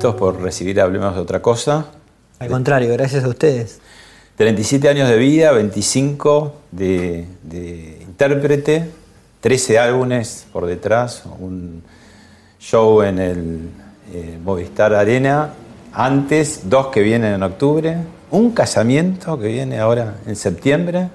Por recibir Hablemos de otra cosa. Al contrario, gracias a ustedes. 37 años de vida, 25 de, de intérprete, 13 álbumes por detrás, un show en el eh, Movistar Arena, antes dos que vienen en octubre, un casamiento que viene ahora en septiembre.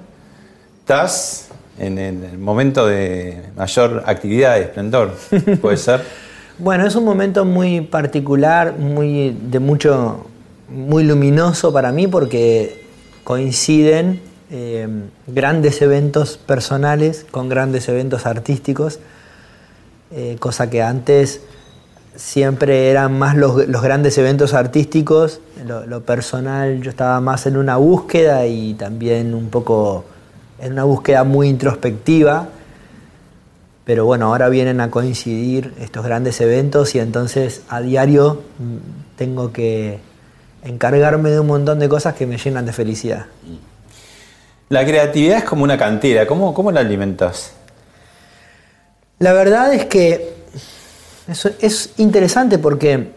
Estás en el momento de mayor actividad y esplendor, puede ser. Bueno, es un momento muy particular, muy de mucho, muy luminoso para mí porque coinciden eh, grandes eventos personales con grandes eventos artísticos, eh, cosa que antes siempre eran más los, grandes eventos artísticos, lo personal yo estaba más en una búsqueda y también un poco en una búsqueda muy introspectiva. Pero bueno, ahora vienen a coincidir estos grandes eventos y entonces a diario mm, tengo que encargarme de un montón de cosas que me llenan de felicidad. La creatividad es como una cantera, ¿cómo, cómo la alimentas? La verdad es que es, es interesante porque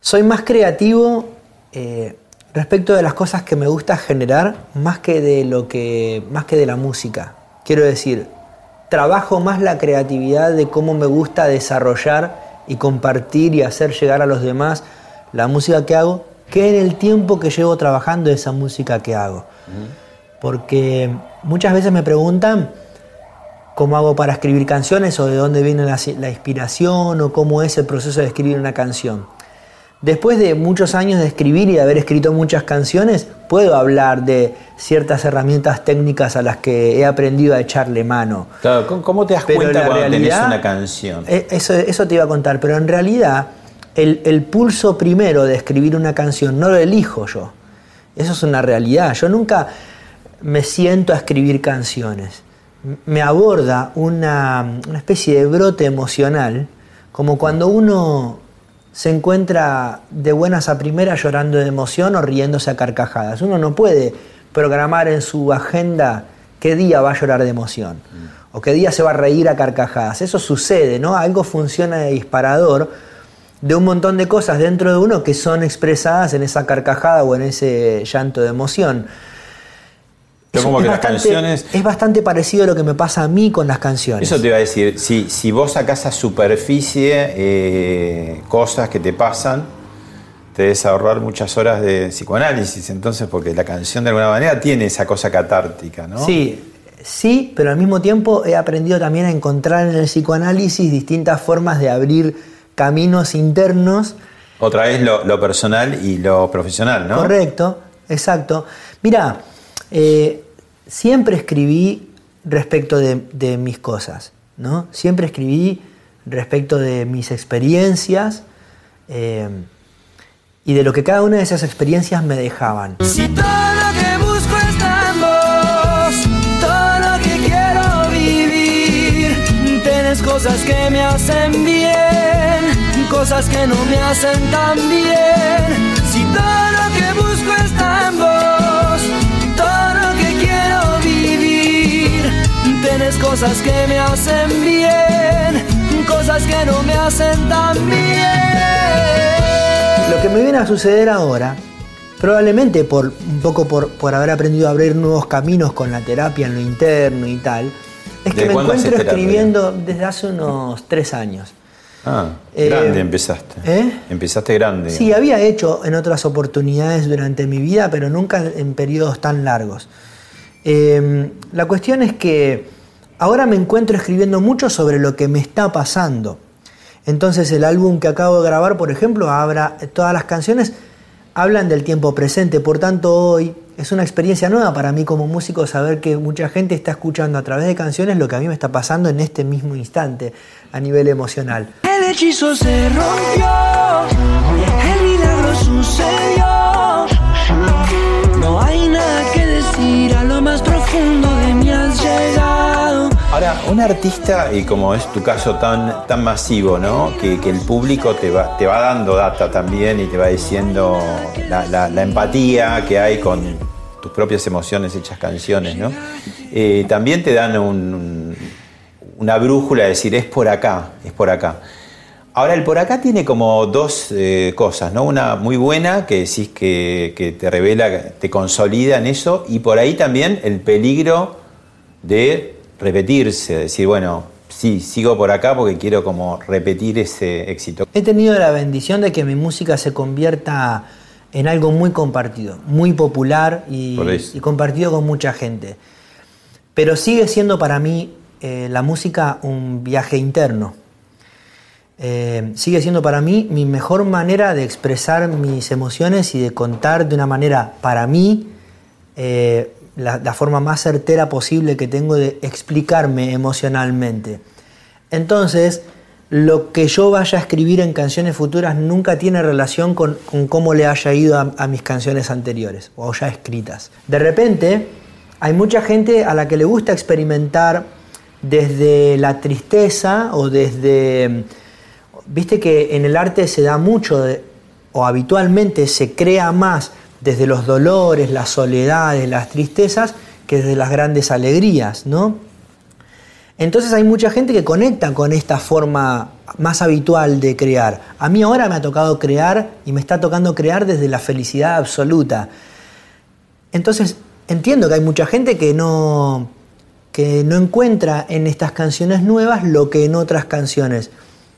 soy más creativo eh, respecto de las cosas que me gusta generar más que de lo que más que de la música. Quiero decir, trabajo más la creatividad de cómo me gusta desarrollar y compartir y hacer llegar a los demás la música que hago que en el tiempo que llevo trabajando esa música que hago. Porque muchas veces me preguntan cómo hago para escribir canciones o de dónde viene la, inspiración o cómo es el proceso de escribir una canción. Después de muchos años de escribir y de haber escrito muchas canciones, puedo hablar de ciertas herramientas técnicas a las que he aprendido a echarle mano. Claro, ¿cómo- ¿cómo te das Pero cuenta la cuando tenés realidad- una canción? Eh, Eso, eso te iba a contar, pero en realidad el, el pulso primero de escribir una canción no lo elijo yo. Eso es una realidad. Yo nunca me siento a escribir canciones. Me aborda una, una especie de brote emocional, como cuando uno se encuentra de buenas a primeras llorando de emoción o riéndose a carcajadas. Uno no puede programar en su agenda qué día va a llorar de emoción o qué día se va a reír a carcajadas. Eso sucede, ¿no? Algo funciona de disparador de un montón de cosas dentro de uno que son expresadas en esa carcajada o en ese llanto de emoción. Pero como es que las bastante- canciones- Es bastante parecido a lo que me pasa a mí con las canciones. Eso te iba a decir, si, si vos sacás a superficie eh, cosas que te pasan, te debes ahorrar muchas horas de psicoanálisis, entonces, porque la canción de alguna manera tiene esa cosa catártica, ¿no? Sí, sí, pero al mismo tiempo he aprendido también a encontrar en el psicoanálisis distintas formas de abrir caminos internos. Otra vez lo, lo personal y lo profesional, ¿no? Correcto, exacto. Mira, eh, siempre escribí respecto de, de mis cosas, ¿no? Siempre escribí respecto de mis experiencias eh, y de lo que cada una de esas experiencias me dejaban. Si todo lo que busco está en vos, todo lo que quiero vivir, tienes cosas que me hacen bien, cosas que no me hacen tan bien. Si todo lo que busco está en vos, Tienes cosas que me hacen bien, cosas que no me hacen tan bien. Lo que me viene a suceder ahora, probablemente por un poco por, por haber aprendido a abrir nuevos caminos con la terapia en lo interno y tal, es que ¿De me encuentro terapia? escribiendo desde hace unos tres años. Ah, Eh, grande empezaste. ¿eh? Empezaste grande. Sí, había hecho en otras oportunidades durante mi vida, pero nunca en periodos tan largos. Eh, la cuestión es que ahora me encuentro escribiendo mucho sobre lo que me está pasando. Entonces el álbum que acabo de grabar, por ejemplo, todas las canciones hablan del tiempo presente. Por tanto, hoy es una experiencia nueva para mí como músico saber que mucha gente está escuchando a través de canciones lo que a mí me está pasando en este mismo instante a nivel emocional. El hechizo se rompió, el milagro sucedió. No hay nada que decir, a lo más profundo Ahora, un artista, y como es tu caso tan, tan masivo, ¿no? Que, el público te va, te va dando data también y te va diciendo la, empatía que hay con tus propias emociones hechas canciones, ¿no? Eh, también te dan un- un- una brújula de decir, es por acá, es por acá. Ahora, el por acá tiene como dos eh, cosas, ¿no? Una muy buena, que decís que te revela, te consolida en eso, y por ahí también el peligro de repetirse, decir, bueno, sí, sigo por acá porque quiero como repetir ese éxito. He tenido la bendición de que mi música se convierta en algo muy compartido, muy popular y, compartido con mucha gente. Pero sigue siendo para mí eh, la música un viaje interno. Eh, sigue siendo para mí mi mejor manera de expresar mis emociones y de contar de una manera para mí eh, la, forma más certera posible que tengo de explicarme emocionalmente. Entonces, lo que yo vaya a escribir en canciones futuras nunca tiene relación con, con cómo le haya ido a, mis canciones anteriores o ya escritas. De repente, hay mucha gente a la que le gusta experimentar desde la tristeza o desde... Viste que en el arte se da mucho, o habitualmente se crea más desde los dolores, las soledades, las tristezas, que desde las grandes alegrías, ¿no? Entonces hay mucha gente que conecta con esta forma más habitual de crear. A mí ahora me ha tocado crear y me está tocando crear desde la felicidad absoluta. Entonces entiendo que hay mucha gente que no, que no encuentra en estas canciones nuevas lo que en otras canciones.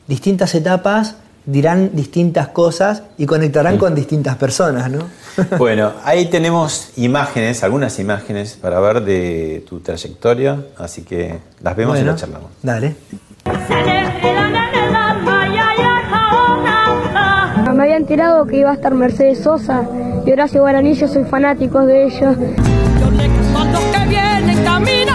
Distintas etapas dirán distintas cosas y conectarán con distintas personas, ¿no? Bueno, ahí tenemos imágenes, algunas imágenes para ver de tu trayectoria, así que las vemos y Bueno, las charlamos. Dale. Me había enterado que iba a estar Mercedes Sosa y Horacio Guaraní, yo soy fanático de ellos. Los que vienen tierra.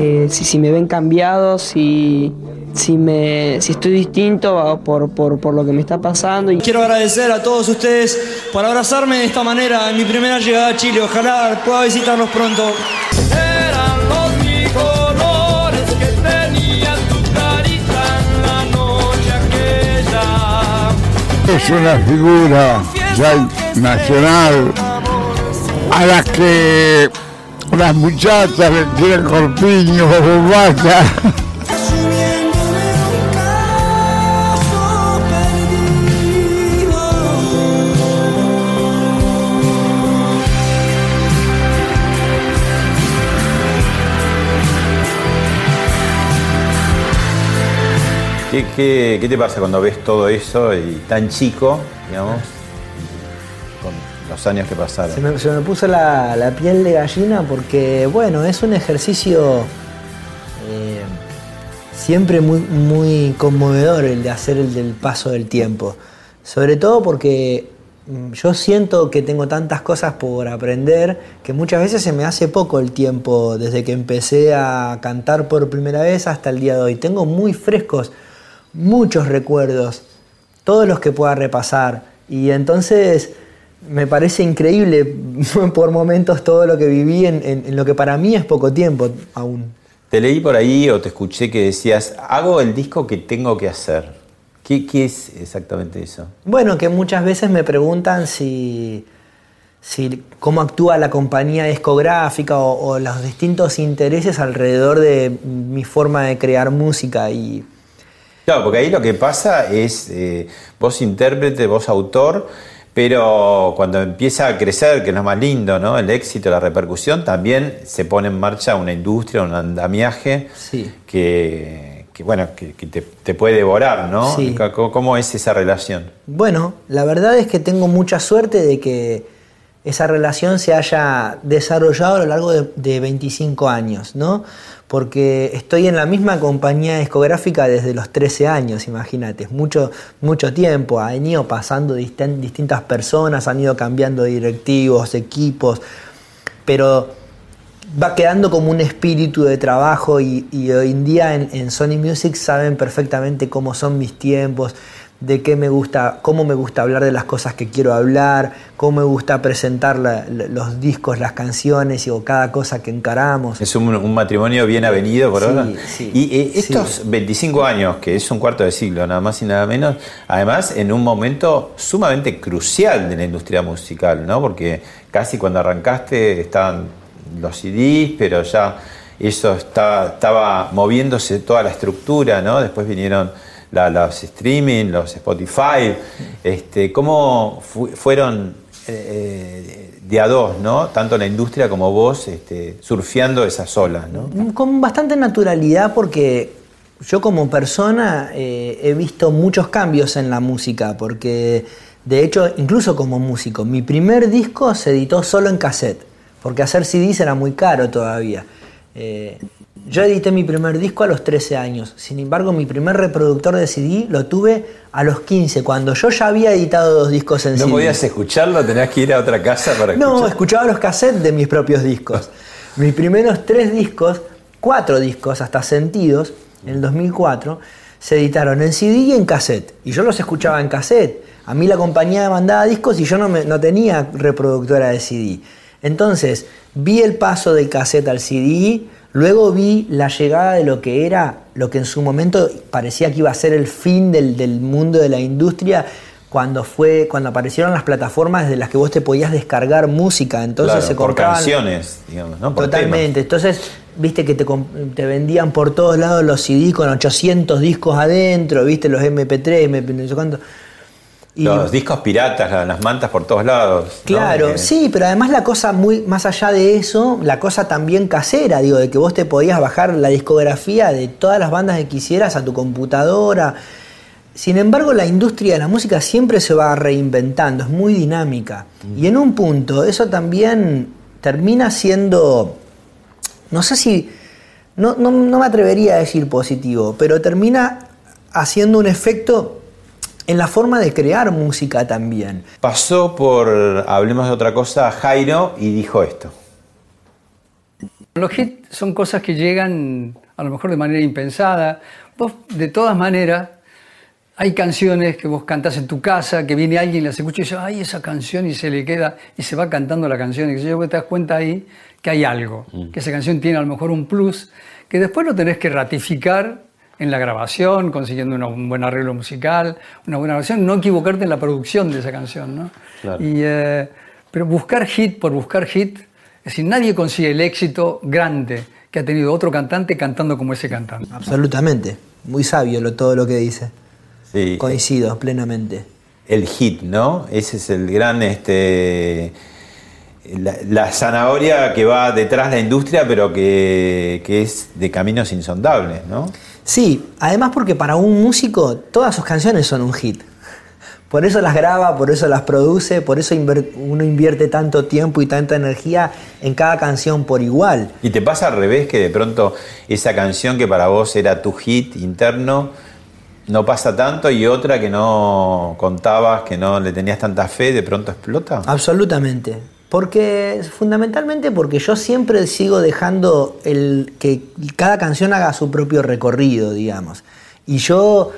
Eh, si, si me ven cambiado, si, si, me, si estoy distinto por, por, por lo que me está pasando. Y Quiero agradecer a todos ustedes por abrazarme de esta manera en mi primera llegada a Chile. Ojalá pueda visitarlos pronto. Eran los bicolores que tenía tu carita en la noche aquella. Es una figura ya nacional a la que las muchachas tienen corpiño perdido. ¿Qué, qué, qué te pasa cuando ves todo eso y tan chico, digamos, años que pasaron? Se me, se me puso la, la piel de gallina porque, bueno, es un ejercicio eh, siempre muy, muy conmovedor el de hacer el del paso del tiempo. Sobre todo porque mm, yo siento que tengo tantas cosas por aprender que muchas veces se me hace poco el tiempo desde que empecé a cantar por primera vez hasta el día de hoy. Tengo muy frescos muchos recuerdos, todos los que pueda repasar. Y entonces me parece increíble por momentos todo lo que viví en, en- en lo que para mí es poco tiempo aún. Te leí por ahí o te escuché que decías, hago el disco que tengo que hacer. ¿Qué, qué es exactamente eso? Bueno, que muchas veces me preguntan si, si, cómo actúa la compañía discográfica o, o los distintos intereses alrededor de mi forma de crear música y Claro, porque ahí lo que pasa es eh, vos intérprete, vos autor, pero cuando empieza a crecer, que es lo más lindo, ¿no? El éxito, la repercusión, también se pone en marcha una industria, un andamiaje Sí. que, que, bueno, que, que te, te puede devorar, ¿no? Sí. ¿Cómo, cómo es esa relación? Bueno, la verdad es que tengo mucha suerte de que esa relación se haya desarrollado a lo largo de, de 25 años, ¿no? Porque estoy en la misma compañía discográfica desde los 13 años, imagínate, mucho, mucho tiempo, han ido pasando distin- distintas personas, han ido cambiando directivos, equipos, pero va quedando como un espíritu de trabajo y, hoy en día en Sony Music saben perfectamente cómo son mis tiempos, de qué me gusta, cómo me gusta hablar de las cosas que quiero hablar, cómo me gusta presentar la- los discos, las canciones y, o cada cosa que encaramos. Es un, un matrimonio bien avenido por Sí, ahora. sí, y eh, sí. estos 25 años, que es un cuarto de siglo, nada más y nada menos, además en un momento sumamente crucial de la industria musical, ¿no? Porque casi cuando arrancaste estaban los CDs, pero ya eso está- estaba moviéndose toda la estructura, ¿no? Después vinieron la- los streaming, los Spotify. Este, ¿Cómo fu- fueron eh, de a dos, ¿no? Tanto la industria como vos este, surfeando esas olas, ¿no? Con bastante naturalidad porque yo como persona eh, he visto muchos cambios en la música, porque de hecho, incluso como músico, mi primer disco se editó solo en cassette, porque hacer CDs era muy caro todavía. Eh, yo edité mi primer disco a los 13 años, sin embargo mi primer reproductor de CD lo tuve a los 15, cuando yo ya había editado dos discos en No CD. podías escucharlo, tenías que ir a otra casa para No, escuchar. escuchaba los cassettes de mis propios discos. Mis primeros tres discos, cuatro discos hasta Sentidos, en el 2004, se editaron en CD y en cassette. Y yo los escuchaba en cassette. A mí la compañía me mandaba discos y yo no, me- no tenía reproductora de CD. Entonces, vi el paso del cassette al CD, luego vi la llegada de lo que era, lo que en su momento parecía que iba a ser el fin del, del mundo de la industria, cuando fue cuando aparecieron las plataformas de las que vos te podías descargar música. Entonces Claro, se por compraban canciones, digamos, ¿no? Por totalmente. entonces viste que te, te vendían por todos lados los CD con 800 discos adentro viste los MP3 MP no sé cuánto Y- Los discos piratas, la- las mantas por todos lados. Claro, sí, pero además la cosa muy más allá de eso, la cosa también casera, digo, de que vos te podías bajar la discografía de todas las bandas que quisieras a tu computadora. Sin embargo, la industria de la música siempre se va reinventando, es muy dinámica. Y en un punto, eso también termina siendo, no sé si, no, no- no me atrevería a decir positivo, pero termina haciendo un efecto en la forma de crear música también. Pasó por, hablemos de otra cosa, Jairo y dijo esto. Los hits son cosas que llegan a lo mejor de manera impensada. Vos, de todas maneras, hay canciones que vos cantás en tu casa, que viene alguien y las escucha y dice, ay, esa canción, y se le queda, y se va cantando la canción. Y que yo te das cuenta ahí que hay algo, que esa canción tiene a lo mejor un plus, que después lo tenés que ratificar en la grabación, consiguiendo una- un buen arreglo musical, una buena grabación, no equivocarte en la producción de esa canción. ¿no? Claro. Y, eh, pero buscar hit por buscar hit, es decir, nadie consigue el éxito grande que ha tenido otro cantante cantando como ese cantante. Absolutamente, muy sabio lo, todo lo que dice. Sí, Coincido plenamente. el hit, ¿no? Ese es el gran, este, la, la zanahoria que va detrás de la industria, pero que, que es de caminos insondables, ¿no? Sí, además porque para un músico todas sus canciones son un hit. Por eso las graba, por eso las produce, por eso uno invierte tanto tiempo y tanta energía en cada canción por igual. Y te pasa al revés que de pronto esa canción que para vos era tu hit interno no pasa tanto y otra que no contabas, que no le tenías tanta fe, de pronto explota. Absolutamente. Porque, fundamentalmente porque yo siempre sigo dejando el, que cada canción haga su propio recorrido, digamos. Y yo,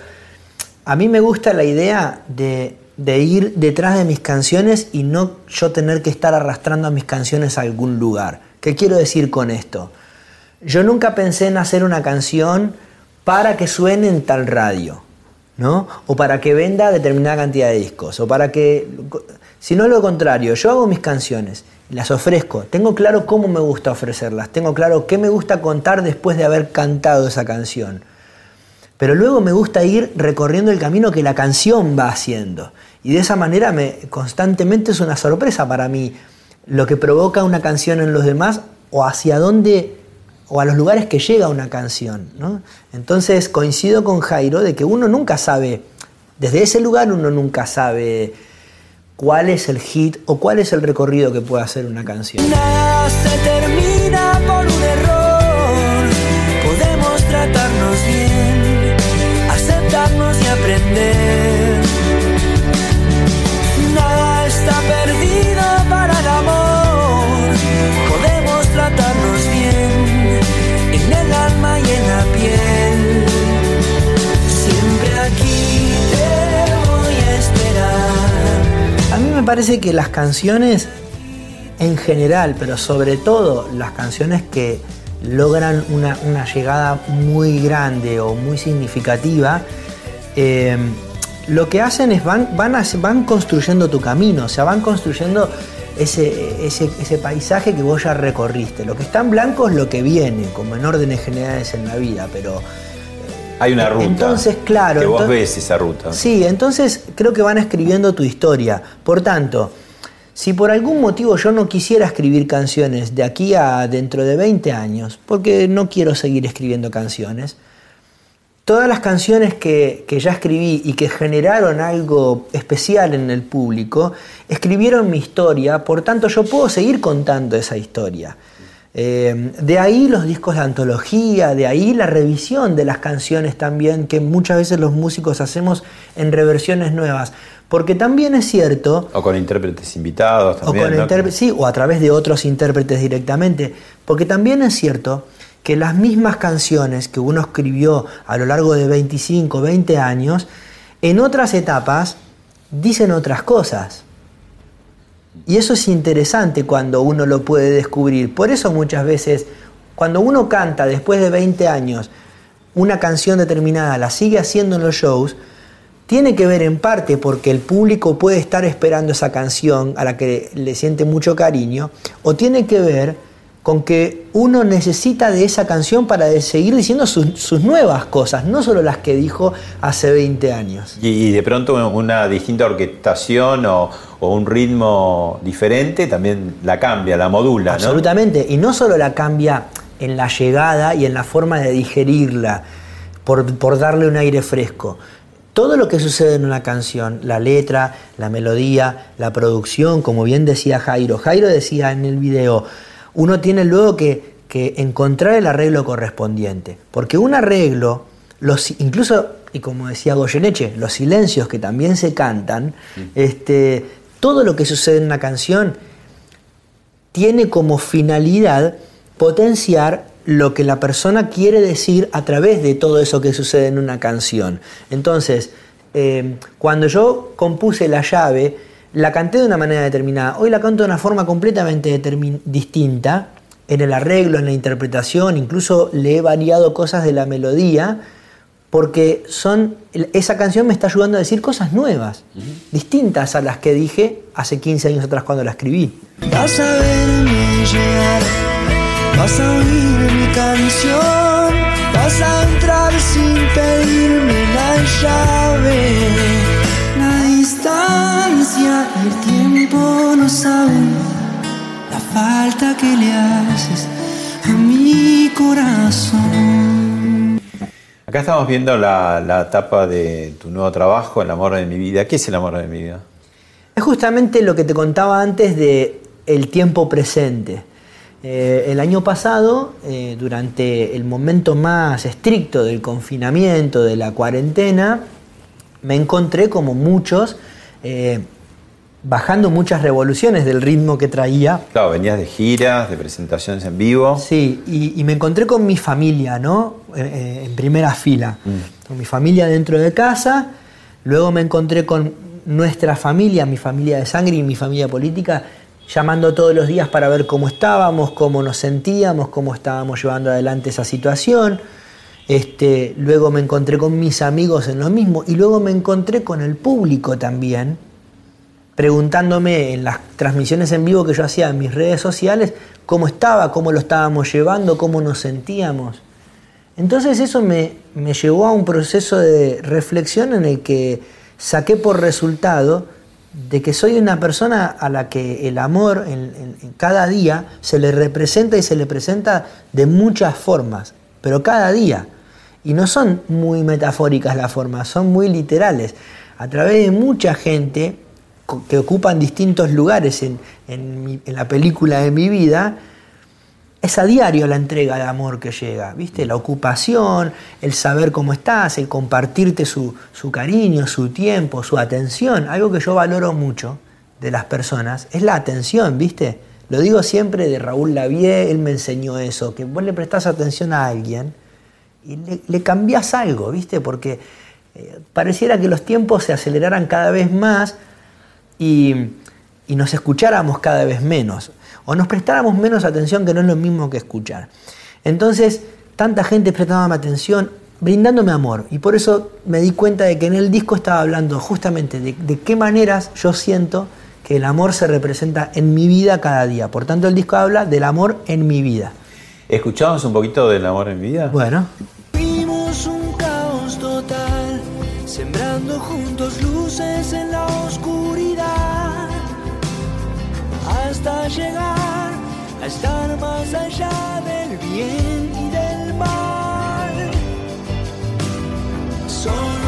a mí me gusta la idea de, de ir detrás de mis canciones y no yo tener que estar arrastrando a mis canciones a algún lugar. ¿Qué quiero decir con esto? Yo nunca pensé en hacer una canción para que suene en tal radio, ¿no? O para que venda determinada cantidad de discos, o para que... sino lo contrario. Yo hago mis canciones, las ofrezco, tengo claro cómo me gusta ofrecerlas, tengo claro qué me gusta contar después de haber cantado esa canción. Pero luego me gusta ir recorriendo el camino que la canción va haciendo. Y de esa manera me, constantemente es una sorpresa para mí lo que provoca una canción en los demás o hacia dónde o a los lugares que llega una canción. Entonces coincido con Jairo de que uno nunca sabe, desde ese lugar uno nunca sabe cuál es el hit o cuál es el recorrido que puede hacer una canción. Parece que las canciones en general, pero sobre todo las canciones que logran una, llegada muy grande o muy significativa, eh, lo que hacen es van, van, van construyendo tu camino, o sea, van construyendo ese, ese, ese paisaje que vos ya recorriste. Lo que está en blanco es lo que viene, como en órdenes generales en la vida, pero Hay una ruta. Entonces, claro, Que vos ves esa ruta. Sí, entonces creo que van escribiendo tu historia. Por tanto, si por algún motivo yo no quisiera escribir canciones de aquí a dentro de 20 años, porque no quiero seguir escribiendo canciones, todas las canciones que, que ya escribí y que generaron algo especial en el público, escribieron mi historia, por tanto yo puedo seguir contando esa historia. Eh, de ahí los discos de antología, de ahí la revisión de las canciones también, que muchas veces los músicos hacemos en reversiones nuevas. Porque también es cierto O con intérpretes invitados o, también. con ¿no? intérpre- sí, o a través de otros intérpretes directamente. Porque también es cierto que las mismas canciones que uno escribió a lo largo de 25, 20 años, en otras etapas dicen otras cosas. Y eso es interesante cuando uno lo puede descubrir. Por eso muchas veces, cuando uno canta después de 20 años una canción determinada, la sigue haciendo en los shows, tiene que ver en parte porque el público puede estar esperando esa canción a la que le siente mucho cariño, o tiene que ver con que uno necesita de esa canción para seguir diciendo sus, sus nuevas cosas, no solo las que dijo hace 20 años. Y, y de pronto una distinta orquestación o, o un ritmo diferente también la cambia, la modula, ¿no? Absolutamente. Y no solo la cambia en la llegada y en la forma de digerirla, por, por darle un aire fresco. Todo lo que sucede en una canción, la letra, la melodía, la producción, como bien decía Jairo. Jairo decía en el video, uno tiene luego que, que encontrar el arreglo correspondiente. Porque un arreglo, los, incluso, y como decía Goyeneche, los silencios que también se cantan, este, todo lo que sucede en una canción tiene como finalidad potenciar lo que la persona quiere decir a través de todo eso que sucede en una canción. Entonces, eh, cuando yo compuse la llave, la canté de una manera determinada. Hoy la canto de una forma completamente distinta, en el arreglo, en la interpretación, incluso le he variado cosas de la melodía, porque son, esa canción me está ayudando a decir cosas nuevas, distintas a las que dije hace 15 años atrás cuando la escribí. Vas a verme llegar, vas a oír mi canción, vas a entrar sin pedirme la llave. Que le haces a mi corazón. Acá estamos viendo la, la etapa de tu nuevo trabajo, El amor de mi vida. ¿Qué es el amor de mi vida? Es justamente lo que te contaba antes de el tiempo presente. Eh, el año pasado, eh, durante el momento más estricto del confinamiento, de la cuarentena, me encontré como muchos, eh, bajando muchas revoluciones del ritmo que traía. Claro, venías de giras, de presentaciones en vivo. Sí, y, y me encontré con mi familia, ¿no? Eh, eh, en primera fila. Con mi familia dentro de casa, luego me encontré con nuestra familia, mi familia de sangre y mi familia política, llamando todos los días para ver cómo estábamos, cómo nos sentíamos, cómo estábamos llevando adelante esa situación. Este, luego me encontré con mis amigos en lo mismo y luego me encontré con el público también, preguntándome en las transmisiones en vivo que yo hacía en mis redes sociales cómo estaba, cómo lo estábamos llevando, cómo nos sentíamos. Entonces eso me, me llevó a un proceso de reflexión en el que saqué por resultado de que soy una persona a la que el amor en, en cada día se le representa y se le presenta de muchas formas, pero cada día. Y no son muy metafóricas las formas, son muy literales. A través de mucha gente que ocupan distintos lugares en, en la película de mi vida, es a diario la entrega de amor que llega, ¿viste? La ocupación, el saber cómo estás, el compartirte su, su, cariño, su tiempo, su atención. Algo que yo valoro mucho de las personas es la atención, ¿viste? Lo digo siempre de Raúl Lavie, él me enseñó eso, que vos le prestás atención a alguien y le, le cambiás algo, ¿viste? Porque eh, pareciera que los tiempos se aceleraran cada vez más y, y nos escucháramos cada vez menos o nos prestáramos menos atención, que no es lo mismo que escuchar. Entonces, tanta gente prestaba atención, brindándome amor. Y por eso me di cuenta de que en el disco estaba hablando justamente de, de qué maneras yo siento que el amor se representa en mi vida cada día. Por tanto, el disco habla del amor en mi vida. ¿Escuchamos un poquito del amor en mi vida? Bueno. Llegar a estar más allá del bien y del mal. Solo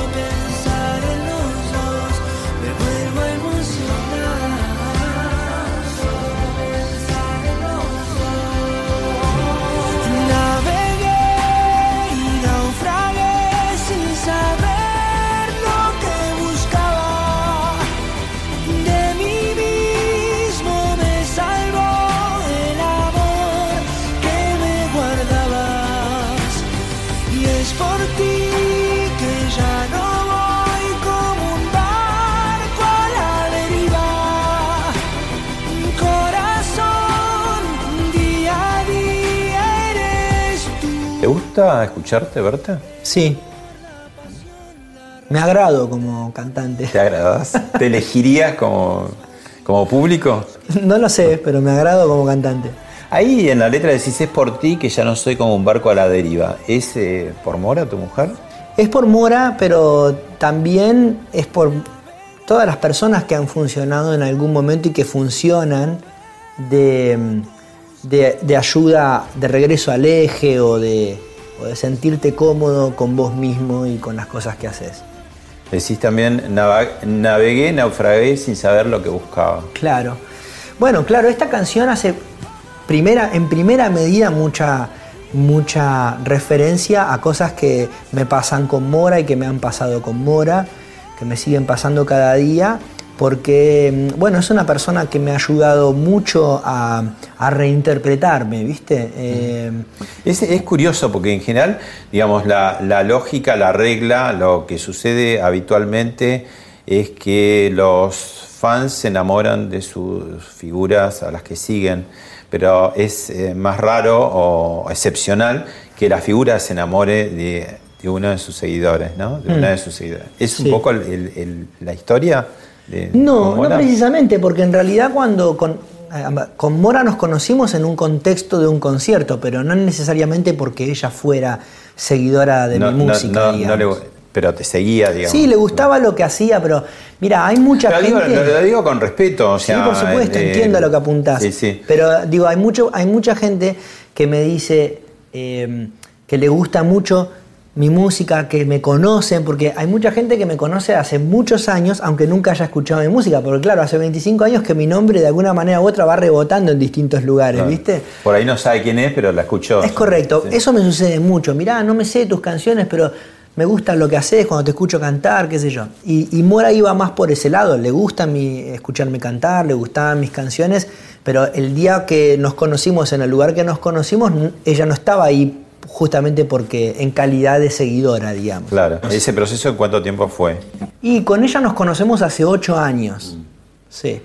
gusta escucharte, Berta? Sí. Me agrado como cantante. ¿Te agradas? ¿Te elegirías como, como público? No lo sé, pero me agrado como cantante. Ahí en la letra decís, es por ti que ya no soy como un barco a la deriva. ¿Es eh, por Mora, tu mujer? Es por Mora, pero también es por todas las personas que han funcionado en algún momento y que funcionan de, de- de ayuda, de regreso al eje o de, o de sentirte cómodo con vos mismo y con las cosas que haces. Decís también, "Nava- navegué, naufragué sin saber lo que buscaba. Claro. Bueno, claro, esta canción hace primera, en primera medida mucha, mucha referencia a cosas que me pasan con Mora y que me han pasado con Mora, que me siguen pasando cada día, porque, mm, bueno, es una persona que me ha ayudado mucho a, a reinterpretarme, ¿viste? Eh, Es, es curioso porque en general, digamos, la, la lógica, la regla, lo que sucede habitualmente es que los fans se enamoran de sus figuras a las que siguen, pero es eh, más raro o excepcional que la figura se enamore de, de uno de sus seguidores, ¿no? De una Mm. de sus seguidores. ¿Es un Sí. poco el- el- el- la historia? De, No, no precisamente, porque en realidad cuando con, eh, con Mora nos conocimos en un contexto de un concierto, pero no necesariamente porque ella fuera seguidora de No- mi música. no- no digamos. le- pero te seguía, digamos. sí, le gustaba lo que hacía, pero mira, hay mucha digo, gente. lo- lo digo con respeto, o Sí, sea, por supuesto, eh, entiendo a lo que apuntás. Sí, sí. Pero digo, hay, mucho, hay mucha gente que me dice eh, que le gusta mucho mi música, que me conocen, porque hay mucha gente que me conoce hace muchos años, aunque nunca haya escuchado mi música, porque claro, hace 25 años que mi nombre de alguna manera u otra va rebotando en distintos lugares, Claro. ¿viste? Por ahí no sabe quién es, pero la escuchó. Es correcto, Sí. eso me sucede mucho. Mirá, no me sé tus canciones, pero me gusta lo que haces cuando te escucho cantar, qué sé yo. Y, y Mora iba más por ese lado, le gusta mi, escucharme cantar, le gustaban mis canciones, pero el día que nos conocimos, en el lugar que nos conocimos, ella no estaba ahí justamente porque en calidad de seguidora, digamos. Claro. ¿Ese proceso en cuánto tiempo fue? Y con ella nos conocemos hace ocho años. Sí.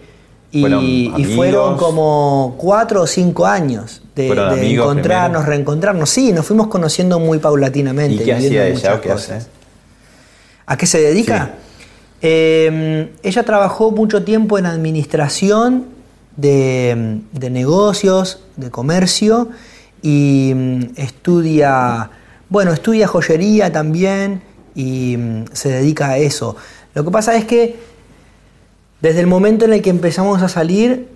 Y, ¿Fueron y fueron como cuatro o cinco años de, ¿Fueron de amigos encontrarnos, primero? reencontrarnos. Sí, nos fuimos conociendo muy paulatinamente. ¿Y qué hacía ella qué hace? ¿A qué se dedica? Eh, ella trabajó mucho tiempo en administración de, de negocios, de comercio y mm, estudia, bueno, estudia joyería también y mm, se dedica a eso. Lo que pasa es que desde el momento en el que empezamos a salir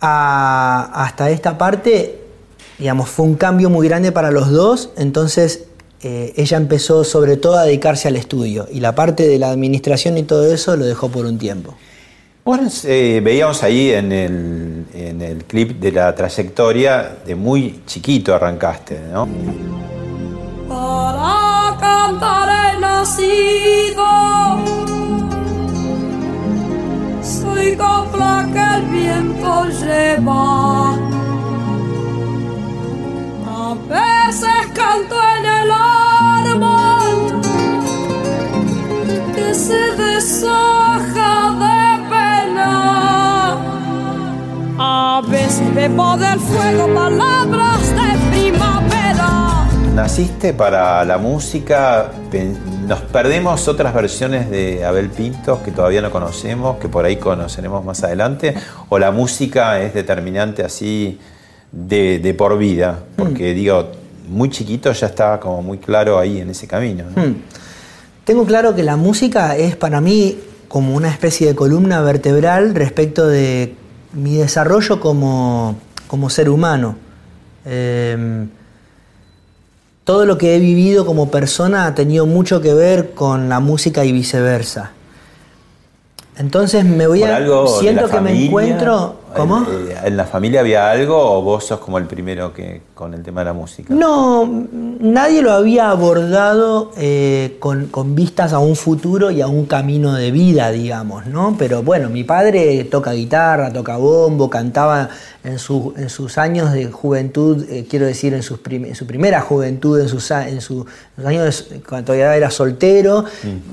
hasta esta parte, digamos, fue un cambio muy grande para los dos, entonces eh, ella empezó sobre todo a dedicarse al estudio y la parte de la administración y todo eso lo dejó por un tiempo. Bueno, eh, veíamos ahí en el, en el clip de la trayectoria, de muy chiquito arrancaste, ¿no? Para cantar he nacido. Soy copla que el viento lleva. Bebo del fuego palabras de primavera. Naciste para la música, nos perdemos otras versiones de Abel Pintos que todavía no conocemos, que por ahí conoceremos más adelante, o la música es determinante así de, de por vida, porque digo, muy chiquito ya estaba como muy claro ahí en ese camino. ¿no? Hmm. Tengo claro que la música es para mí como una especie de columna vertebral respecto de mi desarrollo como, como ser humano. Eh, todo lo que he vivido como persona ha tenido mucho que ver con la música y viceversa. Entonces me voy Por a... algo siento que me encuentro... ¿Cómo? eh, ¿En la familia había algo o vos sos como el primero que con el tema de la música? No, nadie lo había abordado eh, con, con vistas a un futuro y a un camino de vida, digamos, ¿no? Pero bueno, mi padre toca guitarra, toca bombo, cantaba en, su- en sus años de juventud, eh, quiero decir, en, sus prim- en su primera juventud, en sus, en su- en sus años de- cuando todavía era soltero,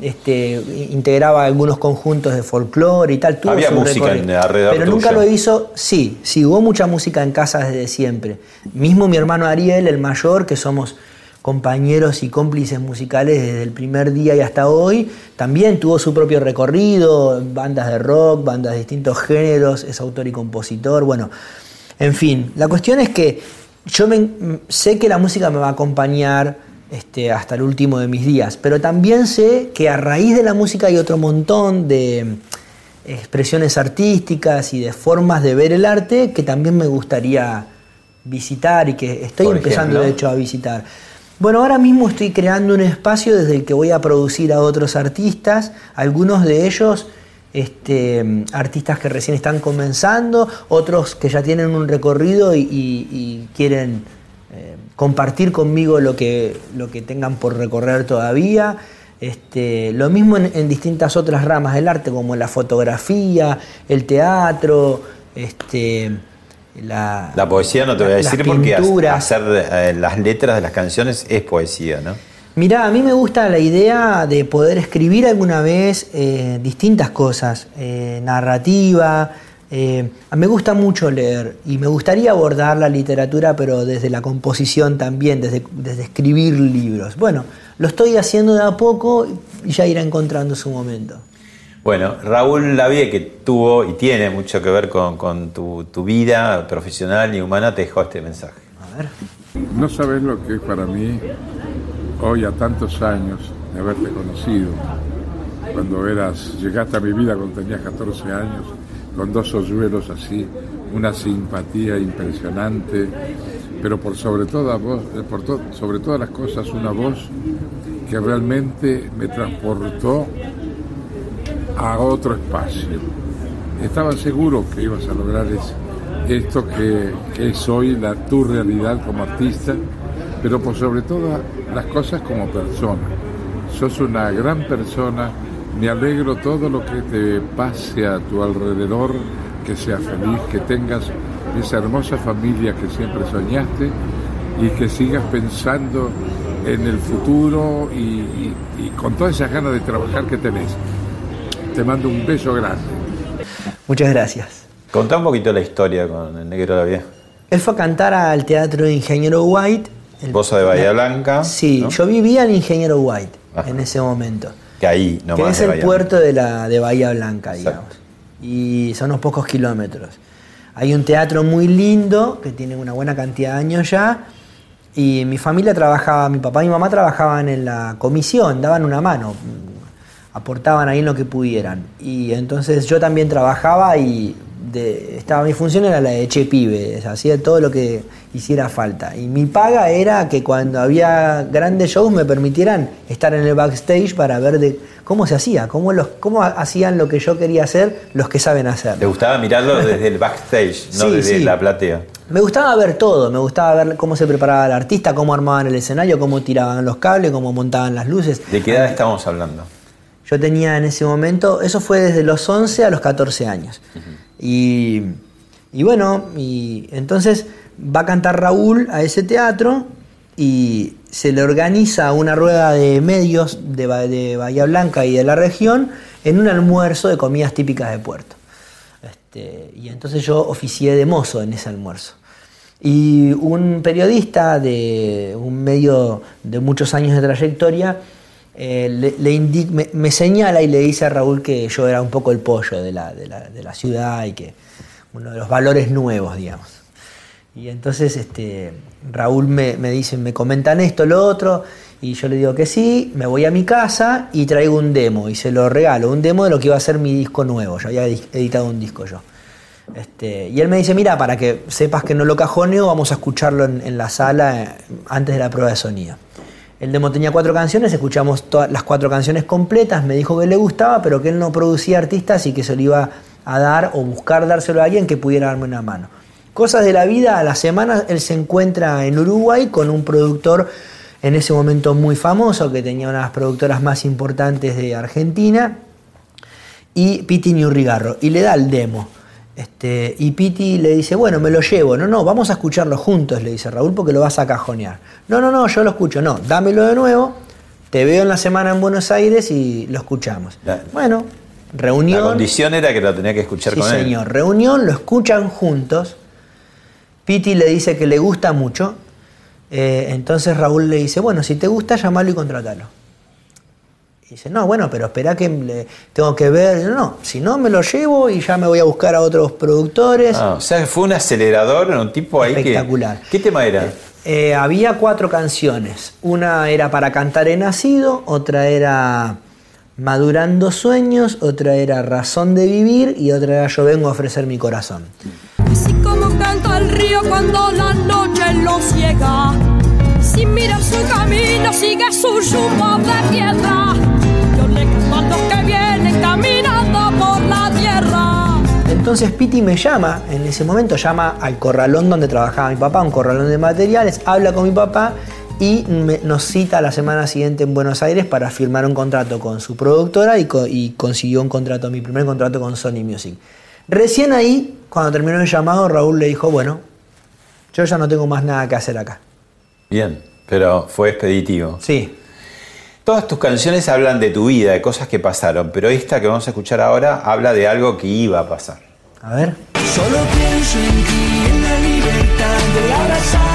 este, integraba algunos conjuntos de folclore y tal. tuvo Había música recorrido. en- alrededor Pero nunca lo hizo, sí, sí, hubo mucha música en casa desde siempre. Mismo mi hermano Ariel, el mayor, que somos compañeros y cómplices musicales desde el primer día y hasta hoy, también tuvo su propio recorrido, bandas de rock, bandas de distintos géneros, es autor y compositor, bueno, en fin, la cuestión es que yo me- sé que la música me va a acompañar este, hasta el último de mis días, pero también sé que a raíz de la música hay otro montón de expresiones artísticas y de formas de ver el arte que también me gustaría visitar y que estoy Por empezando ejemplo. de hecho a visitar. Bueno, ahora mismo estoy creando un espacio desde el que voy a producir a otros artistas, algunos de ellos este, artistas que recién están comenzando, otros que ya tienen un recorrido y, quieren eh, compartir conmigo lo que, lo que tengan por recorrer todavía. Este, lo mismo en, en distintas otras ramas del arte, como la fotografía, el teatro, este, la, La poesía no te voy a decir porque hacer eh, las letras de las canciones es poesía, ¿no? Mirá, a mí me gusta la idea de poder escribir alguna vez eh, distintas cosas, eh, narrativa. eh, me gusta mucho leer y me gustaría abordar la literatura, pero desde la composición también, desde, desde escribir libros. Bueno, lo estoy haciendo de a poco y ya irá encontrando su momento. Bueno, Raúl Lavie, que tuvo y tiene mucho que ver con, con tu, tu vida profesional y humana, te dejó este mensaje. A ver. No sabes lo que es para mí hoy a tantos años de haberte conocido. Cuando eras, llegaste a mi vida cuando tenías 14 años, con dos hoyuelos así, una simpatía impresionante, pero por sobre eh, por to- sobre todas las cosas una voz que realmente me transportó a otro espacio. Estaba seguro que ibas a lograr es- esto que, es hoy la, tu realidad como artista, pero por sobre todas las cosas como persona. Sos una gran persona, me alegro todo lo que te pase a tu alrededor, que seas feliz, que tengas esa hermosa familia que siempre soñaste y que sigas pensando en el futuro y, y- y con todas esas ganas de trabajar que tenés. Te mando un beso grande. Muchas gracias. Contá un poquito la historia con el negro Lavie. Él fue a cantar al Teatro de Ingeniero White. el- sos de Bahía Blanca. Sí, ¿no? yo vivía en Ingeniero White Ajá. en ese momento. Que ahí nomás. que es de el Bahía puerto de, la, de Bahía Blanca, Exacto. digamos. Y son unos pocos kilómetros. Hay un teatro muy lindo que tiene una buena cantidad de años ya. Y mi familia trabajaba, mi papá y mi mamá trabajaban en la comisión, daban una mano, aportaban ahí en lo que pudieran. Y entonces yo también trabajaba y de- estaba mi función era la de che pibe, hacía todo lo que hiciera falta. Y mi paga era que cuando había grandes shows me permitieran estar en el backstage para ver de cómo se hacía, cómo, los, cómo hacían lo que yo quería hacer los que saben hacer. ¿Te gustaba mirarlo desde el backstage, no Sí, desde sí. la platea? Me gustaba ver todo, me gustaba ver cómo se preparaba el artista, cómo armaban el escenario, cómo tiraban los cables, cómo montaban las luces. ¿De qué edad estamos hablando? Yo tenía en ese momento, eso fue desde los 11 a los 14 años. y, y bueno, y entonces va a cantar Raúl a ese teatro y se le organiza una rueda de medios de Bahía Blanca y de la región en un almuerzo de comidas típicas de Puerto. Este, y entonces yo oficié de mozo en ese almuerzo. Y un periodista de un medio de muchos años de trayectoria eh, le, le indi- me, señala y le dice a Raúl que yo era un poco el pollo de la, de la- de la ciudad y que uno de los valores nuevos, digamos. Y entonces este, Raúl me, me dice, me comentan esto, lo otro, y yo le digo que sí, me voy a mi casa y traigo un demo y se lo regalo, un demo de lo que iba a ser mi disco nuevo, yo había editado un disco yo. Este, y él me dice, mira, para que sepas que no lo cajoneo, vamos a escucharlo en, en la sala eh, antes de la prueba de sonido. El demo tenía cuatro canciones, escuchamos todas las cuatro canciones completas, me dijo que le gustaba, pero que él no producía artistas y que se lo iba a dar o buscar dárselo a alguien que pudiera darme una mano. Cosas de la vida, a la semana él se encuentra en Uruguay con un productor en ese momento muy famoso, que tenía una de las productoras más importantes de Argentina, y Piti Ñurrigarro, y le da el demo. Este, y Piti le dice, bueno, me lo llevo. No, no, vamos a escucharlo juntos, le dice Raúl, porque lo vas a cajonear. No, no, no, yo lo escucho. No, dámelo de nuevo, te veo en la semana en Buenos Aires y lo escuchamos. La- Bueno, La reunión. condición era que lo tenía que escuchar Sí, con él. señor. Reunión, lo escuchan juntos. Piti le dice que le gusta mucho. Eh, entonces Raúl le dice, bueno, si te gusta, llamalo y contratalo. Y dice, no, bueno, pero espera que le- tengo que ver. No, no, si no, me lo llevo y ya me voy a buscar a otros productores. Ah, o sea, fue un acelerador, un tipo ahí que... Espectacular. ¿Qué tema era? Eh, había cuatro canciones. Una era para cantar he nacido, otra era Madurando sueños, otra era Razón de vivir y otra era Yo vengo a ofrecer mi corazón. Así como canta el río cuando la noche lo ciega. Sin mirar su camino, sigue su rumbo de piedra. Caminando por la tierra. Entonces Piti me llama, en ese momento llama al corralón donde trabajaba mi papá, un corralón de materiales, habla con mi papá y me- nos cita la semana siguiente en Buenos Aires para firmar un contrato con su productora y, co- y consiguió un contrato, mi primer contrato con Sony Music. Recién ahí, cuando terminó el llamado, Raúl le dijo, bueno, yo ya no tengo más nada que hacer acá. Bien, pero fue expeditivo. Sí, Todas tus canciones hablan de tu vida, de cosas que pasaron, pero esta que vamos a escuchar ahora habla de algo que iba a pasar. a ver. Solo pienso en ti, en la libertad de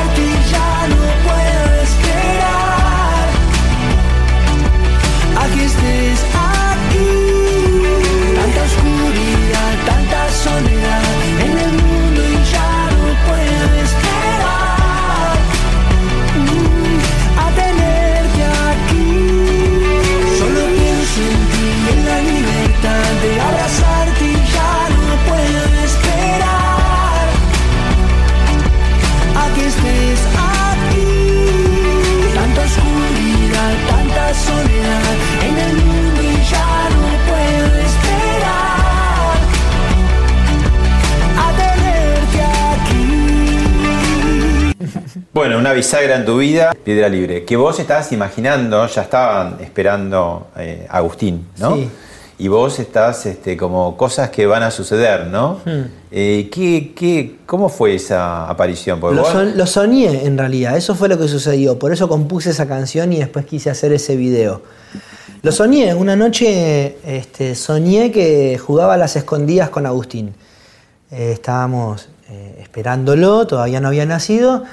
Bueno, una bisagra en tu vida, piedra libre, que vos estabas imaginando, ya estaban esperando eh, a Agustín, ¿no? Sí. Y vos estás este, como cosas que van a suceder, ¿no? Hmm. Eh, ¿qué, qué, ¿Cómo fue esa aparición? Porque Lo, vos- son- lo soñé en realidad, eso fue lo que sucedió, por eso compuse esa canción y después quise hacer ese video. Lo soñé, una noche este, soñé que jugaba a las escondidas con Agustín. Eh, estábamos eh, esperándolo, todavía no había nacido,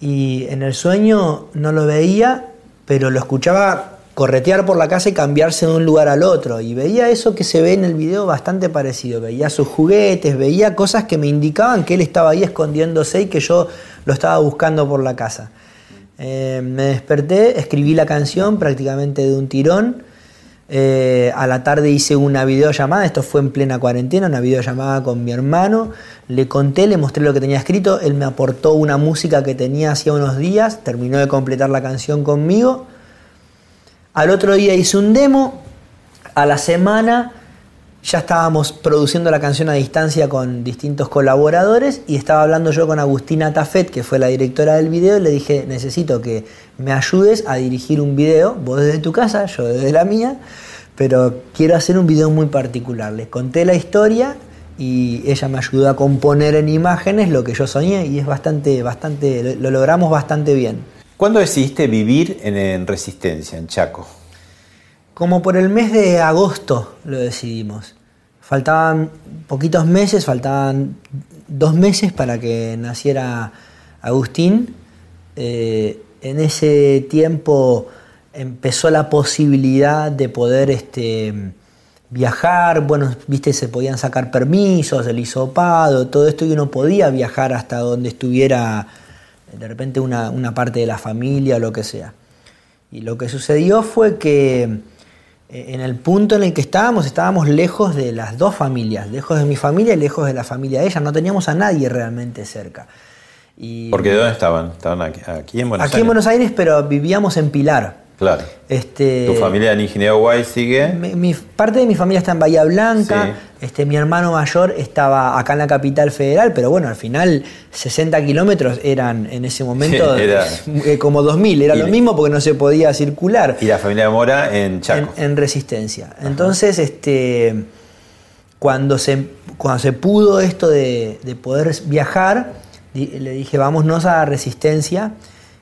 y en el sueño no lo veía, pero lo escuchaba corretear por la casa y cambiarse de un lugar al otro. Y veía eso que se ve en el video bastante parecido. Veía sus juguetes, veía cosas que me indicaban que él estaba ahí escondiéndose y que yo lo estaba buscando por la casa. Eh, me desperté, escribí la canción prácticamente de un tirón. Eh, a la tarde hice una videollamada, esto fue en plena cuarentena, una videollamada con mi hermano. Le conté, le mostré lo que tenía escrito. Él me aportó una música que tenía hacía unos días, terminó de completar la canción conmigo al otro día hice un demo, a la semana ya estábamos produciendo la canción a distancia con distintos colaboradores y estaba hablando yo con Agustina Tafet, que fue la directora del video, y le dije, necesito que me ayudes a dirigir un video, vos desde tu casa, yo desde la mía, pero quiero hacer un video muy particular. Le conté la historia y ella me ayudó a componer en imágenes lo que yo soñé y es bastante, bastante, lo logramos bastante bien. ¿Cuándo decidiste vivir en, Resistencia, en Chaco? Como por el mes de agosto lo decidimos. Faltaban poquitos meses, faltaban dos meses para que naciera Agustín. Eh, en ese tiempo empezó la posibilidad de poder este, viajar, bueno, viste, se podían sacar permisos, el hisopado, todo esto, y uno podía viajar hasta donde estuviera de repente una, parte de la familia o lo que sea. Y lo que sucedió fue que en el punto en el que estábamos, estábamos lejos de las dos familias, lejos de mi familia y lejos de la familia de ella, no teníamos a nadie realmente cerca. Y, ¿Porque de dónde estaban? ¿Estaban aquí, en Buenos Aires? Aquí en Buenos Aires, pero vivíamos en Pilar. Claro. Este, ¿Tu familia en Ingeniero Guay sigue? Mi, parte de mi familia está en Bahía Blanca. Este, mi hermano mayor estaba acá en la capital federal, pero bueno, al final 60 kilómetros eran en ese momento eh, como 2000. Era lo mismo porque no se podía circular. ¿Y la familia de Mora en Chaco? En, Resistencia. Entonces, este, cuando, se, cuando se pudo esto de, poder viajar, le dije, vámonos a Resistencia.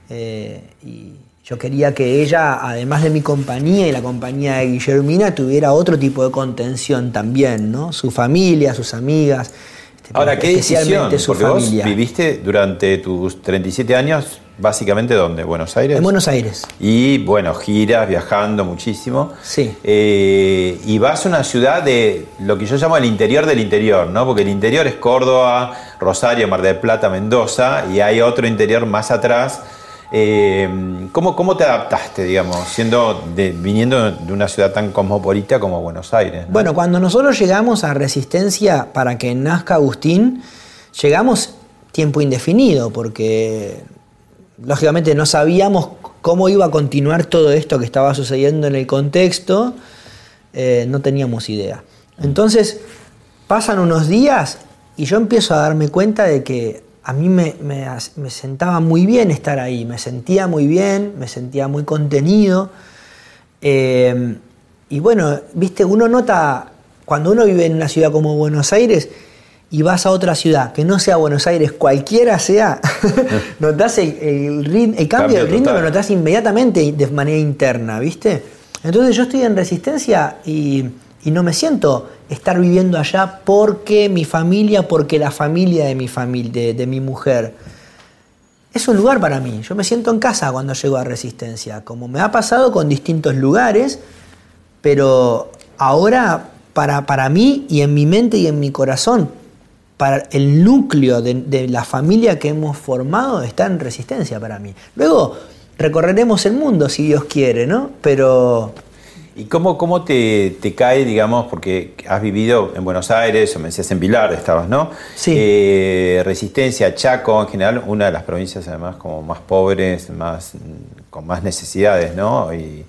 Eh, y yo quería que ella, además de mi compañía y la compañía de Guillermina, tuviera otro tipo de contención también, ¿no? Su familia, sus amigas. Este, Ahora, ¿qué decisión? Su Porque vos viviste durante tus 37 años, básicamente, ¿dónde? ¿Buenos Aires? En Buenos Aires. Y, bueno, giras, viajando muchísimo. Sí. Eh, y vas a una ciudad de lo que yo llamo el interior del interior, ¿no? Porque el interior es Córdoba, Rosario, Mar del Plata, Mendoza, y hay otro interior más atrás eh, ¿cómo, te adaptaste, digamos, siendo viniendo de una ciudad tan cosmopolita como Buenos Aires? Bueno, cuando nosotros llegamos a Resistencia para que nazca Agustín, llegamos tiempo indefinido, porque lógicamente no sabíamos cómo iba a continuar todo esto que estaba sucediendo en el contexto, eh, no teníamos idea. Entonces, pasan unos días y yo empiezo a darme cuenta de que a mí me, sentaba muy bien estar ahí, me sentía muy bien, me sentía muy contenido. Eh, y bueno, viste, uno nota, cuando uno vive en una ciudad como Buenos Aires y vas a otra ciudad que no sea Buenos Aires, cualquiera sea, notas el, el, cambio de ritmo, lo notas inmediatamente de manera interna, ¿viste? Entonces yo estoy en resistencia y y no me siento estar viviendo allá porque mi familia, porque la familia de mi familia, de, mi mujer. Es un lugar para mí. Yo me siento en casa cuando llego a Resistencia, como me ha pasado con distintos lugares, pero ahora para, para mí y en mi mente y en mi corazón, para el núcleo de, de la familia que hemos formado está en Resistencia para mí. Luego recorreremos el mundo si Dios quiere, ¿no? Pero ¿Y cómo, cómo te, cae, digamos, porque has vivido en Buenos Aires, o me decías en Pilar, estabas, ¿no? Sí. Eh, Resistencia, Chaco, en general, una de las provincias además como más pobres, más, con más necesidades, ¿no? Y,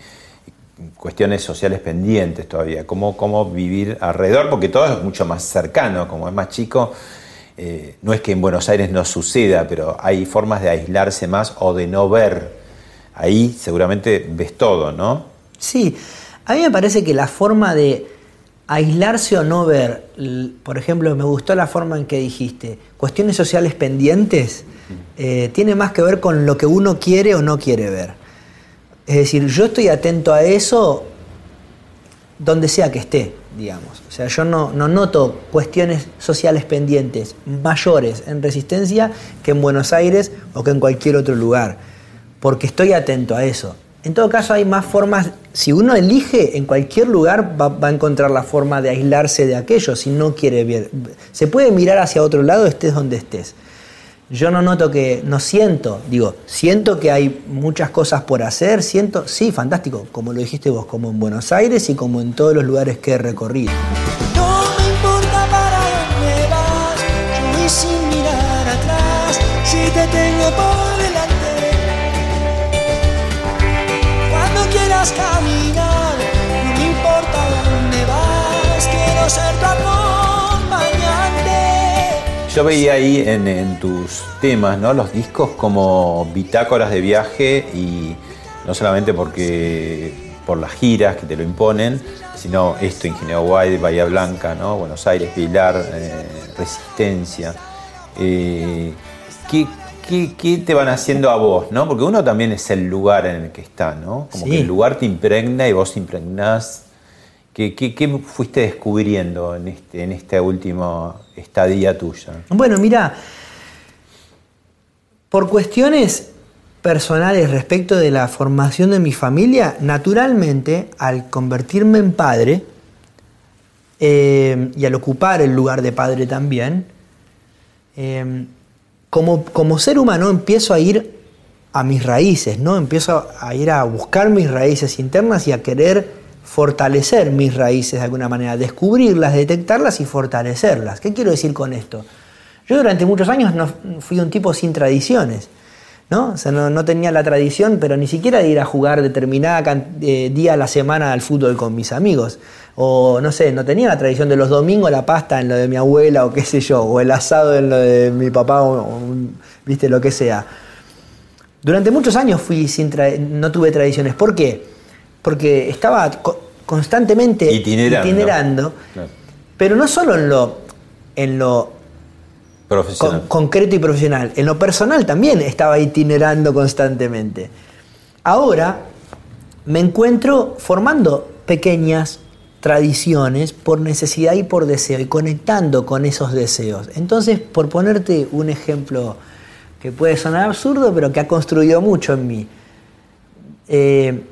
cuestiones sociales pendientes todavía. ¿Cómo, ¿Cómo vivir alrededor? Porque todo es mucho más cercano, como es más chico. Eh, no es que en Buenos Aires no suceda, pero hay formas de aislarse más o de no ver. Ahí seguramente ves todo, ¿no? Sí, a mí me parece que la forma de aislarse o no ver, por ejemplo, me gustó la forma en que dijiste, cuestiones sociales pendientes, eh, tiene más que ver con lo que uno quiere o no quiere ver. Es decir, yo estoy atento a eso donde sea que esté, digamos. O sea, yo no, no noto cuestiones sociales pendientes mayores en resistencia que en Buenos Aires o que en cualquier otro lugar, porque estoy atento a eso. En todo caso hay más formas, si uno elige, en cualquier lugar va, a encontrar la forma de aislarse de aquello si no quiere ver. Se puede mirar hacia otro lado, estés donde estés. Yo no noto que, no siento, digo, siento que hay muchas cosas por hacer, siento, sí, fantástico, como lo dijiste vos, como en Buenos Aires y como en todos los lugares que he recorrido. Yo veía ahí en, en tus temas, ¿no? Los discos como bitácoras de viaje y no solamente porque por las giras que te lo imponen, sino esto, Ingeniero White, Bahía Blanca, ¿no? Buenos Aires, Pilar, eh, Resistencia. Eh, ¿qué, qué, qué te van haciendo a vos, no? Porque uno también es el lugar en el que está, ¿no? Como Sí. que el lugar te impregna y vos impregnás. ¿Qué, fuiste descubriendo en, este, en esta última estadía tuya? Bueno, mira, por cuestiones personales respecto de la formación de mi familia, naturalmente, al convertirme en padre eh, y al ocupar el lugar de padre también, eh, como, como ser humano empiezo a ir a mis raíces, ¿no? Empiezo a ir a buscar mis raíces internas y a querer fortalecer mis raíces de alguna manera, descubrirlas, detectarlas y fortalecerlas. ¿Qué quiero decir con esto? Yo durante muchos años fui un tipo sin tradiciones. ¿no? O sea, no, tenía la tradición, pero ni siquiera de ir a jugar determinada eh, día a la semana al fútbol con mis amigos. O no sé, no tenía la tradición de los domingos la pasta en lo de mi abuela o qué sé yo, o el asado en lo de mi papá o, o viste lo que sea. Durante muchos años fui sin no tuve tradiciones. ¿Por qué? Porque estaba co- constantemente Itinerando. itinerando, Claro. pero no solo en lo, en lo Profesional. con- concreto y profesional. En lo personal también estaba itinerando constantemente. Ahora me encuentro formando pequeñas tradiciones por necesidad y por deseo y conectando con esos deseos. Entonces, por ponerte un ejemplo que puede sonar absurdo, pero que ha construido mucho en mí. Eh,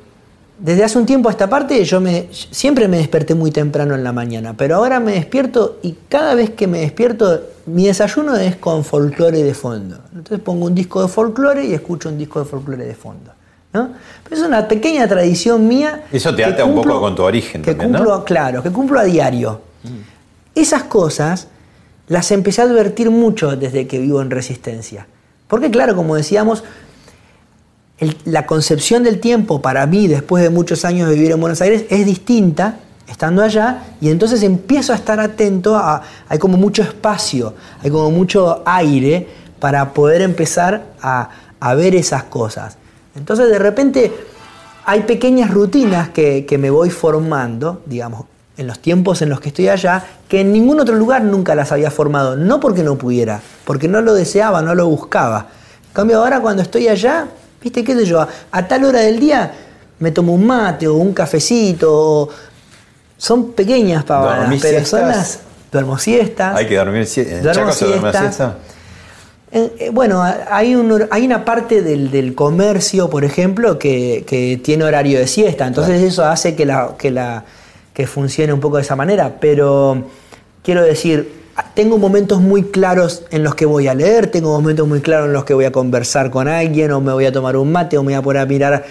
desde hace un tiempo a esta parte yo me, siempre me desperté muy temprano en la mañana, pero ahora me despierto y cada vez que me despierto mi desayuno es con folclore de fondo. Entonces pongo un disco de folclore y escucho un disco de folclore de fondo. ¿no? Pero es una pequeña tradición mía. Eso te ata un poco con tu origen Que también, ¿no? cumplo, claro, que cumplo a diario. Esas cosas las empecé a advertir mucho desde que vivo en Resistencia. Porque claro, como decíamos, la concepción del tiempo para mí, después de muchos años de vivir en Buenos Aires, es distinta estando allá y entonces empiezo a estar atento a, hay como mucho espacio, hay como mucho aire para poder empezar a, a ver esas cosas. Entonces de repente hay pequeñas rutinas que, que me voy formando, digamos, en los tiempos en los que estoy allá, que en ningún otro lugar nunca las había formado, no porque no pudiera, porque no lo deseaba, no lo buscaba. En cambio ahora cuando estoy allá, viste qué sé yo, a, a tal hora del día me tomo un mate o un cafecito, o- son pequeñas pavadas, ¿Dormís pero son siestas? las duermo siestas. Hay que dormir. sie- ¿En Duermo Chaco se duerme siesta. siesta? Eh, eh, Bueno, hay, un hor- hay una parte del, del comercio, por ejemplo, que, que tiene horario de siesta, entonces eso hace que, la, que, la, que funcione un poco de esa manera, pero quiero decir, tengo momentos muy claros en los que voy a leer, tengo momentos muy claros en los que voy a conversar con alguien, o me voy a tomar un mate, o me voy a poner a mirar...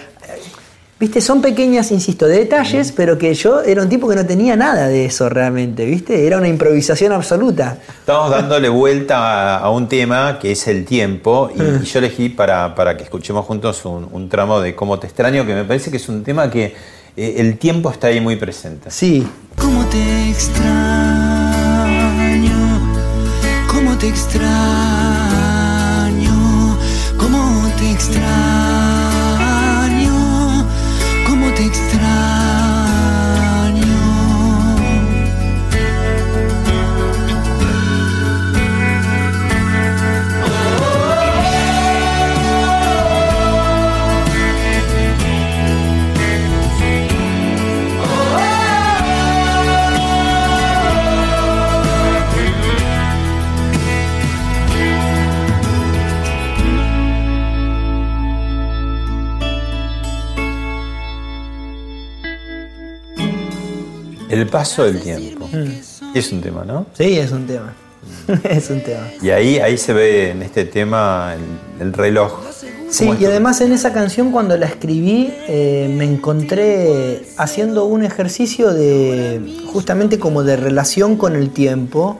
Viste, son pequeñas, insisto, detalles, pero que yo era un tipo que no tenía nada de eso realmente, ¿viste? Era una improvisación absoluta. Estamos dándole vuelta a, a un tema que es el tiempo y, y yo elegí para, para que escuchemos juntos un, un tramo de Cómo te extraño, que me parece que es un tema que eh, el tiempo está ahí muy presente. Sí, ¿Cómo te extraño? ¿Cómo te extraño? El paso del tiempo. Mm. Es un tema, ¿no? Sí, es un tema. es un tema. Y ahí, ahí se ve en este tema el, el reloj. Sí, ¿Cómo es y además en esa canción cuando la escribí eh, me encontré haciendo un ejercicio de justamente como de relación con el tiempo,